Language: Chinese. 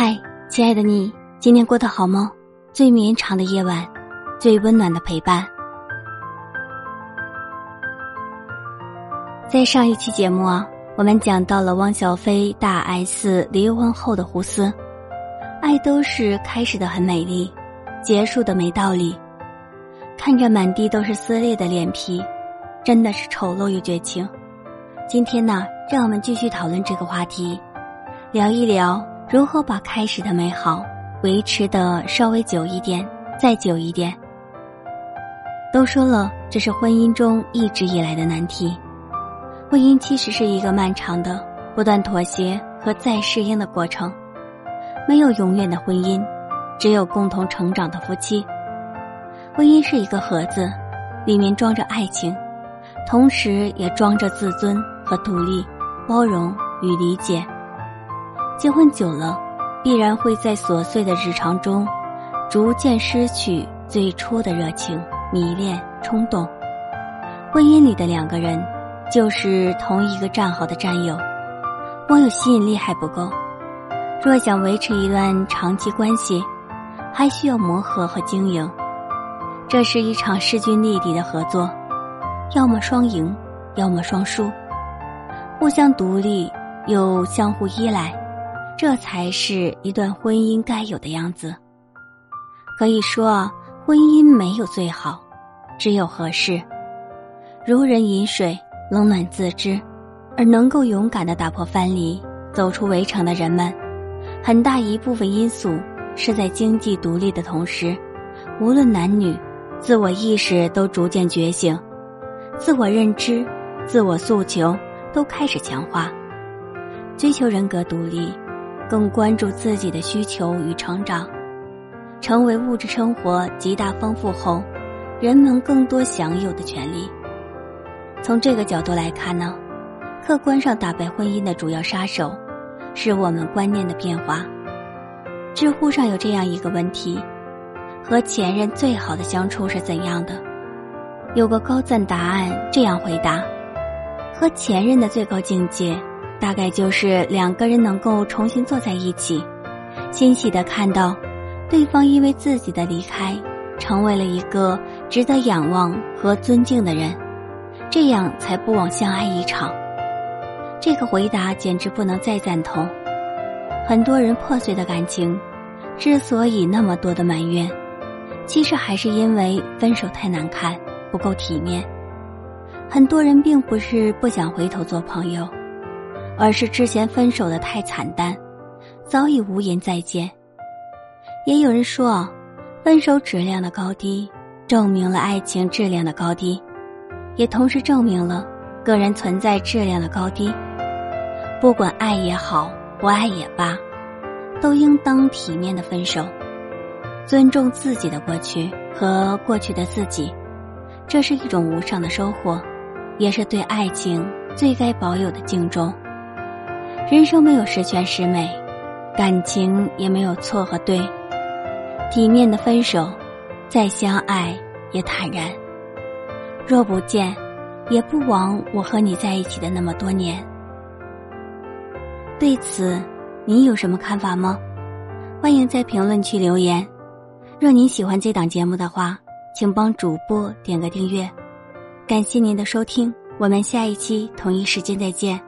嗨亲爱的你，今天过得好吗？最绵长的夜晚，最温暖的陪伴。在上一期节目啊，我们讲到了汪小菲大 S 离婚后的胡思，爱都是开始的很美丽，结束的没道理。看着满地都是撕裂的脸皮，真的是丑陋又绝情。今天呢，让我们继续讨论这个话题，聊一聊。如何把开始的美好维持的稍微久一点，再久一点？都说了，这是婚姻中一直以来的难题。婚姻其实是一个漫长的、不断妥协和再适应的过程。没有永远的婚姻，只有共同成长的夫妻。婚姻是一个盒子，里面装着爱情，同时也装着自尊和独立、包容与理解。结婚久了，必然会在琐碎的日常中，逐渐失去最初的热情、迷恋、冲动。婚姻里的两个人，就是同一个战壕的战友，光有吸引力还不够。若想维持一段长期关系，还需要磨合和经营。这是一场势均力敌的合作，要么双赢，要么双输，互相独立又相互依赖。这才是一段婚姻该有的样子。可以说，婚姻没有最好，只有合适。如人饮水，冷暖自知。而能够勇敢的打破藩篱，走出围城的人们，很大一部分因素是在经济独立的同时，无论男女，自我意识都逐渐觉醒，自我认知、自我诉求都开始强化，追求人格独立。更关注自己的需求与成长，成为物质生活极大丰富后，人们更多享有的权利。从这个角度来看呢，客观上打败婚姻的主要杀手，是我们观念的变化。知乎上有这样一个问题：和前任最好的相处是怎样的？有个高赞答案这样回答：和前任的最高境界。大概就是两个人能够重新坐在一起，欣喜的看到对方因为自己的离开，成为了一个值得仰望和尊敬的人，这样才不枉相爱一场。这个回答简直不能再赞同。很多人破碎的感情，之所以那么多的埋怨，其实还是因为分手太难看，不够体面。很多人并不是不想回头做朋友。而是之前分手的太惨淡，早已无言再见。也有人说，分手质量的高低，证明了爱情质量的高低，也同时证明了个人存在质量的高低。不管爱也好，不爱也罢，都应当体面的分手，尊重自己的过去和过去的自己，这是一种无上的收获，也是对爱情最该保有的敬重。人生没有十全十美，感情也没有错和对。体面的分手，再相爱也坦然。若不见，也不枉我和你在一起的那么多年。对此，您有什么看法吗？欢迎在评论区留言。若您喜欢这档节目的话，请帮主播点个订阅。感谢您的收听，我们下一期同一时间再见。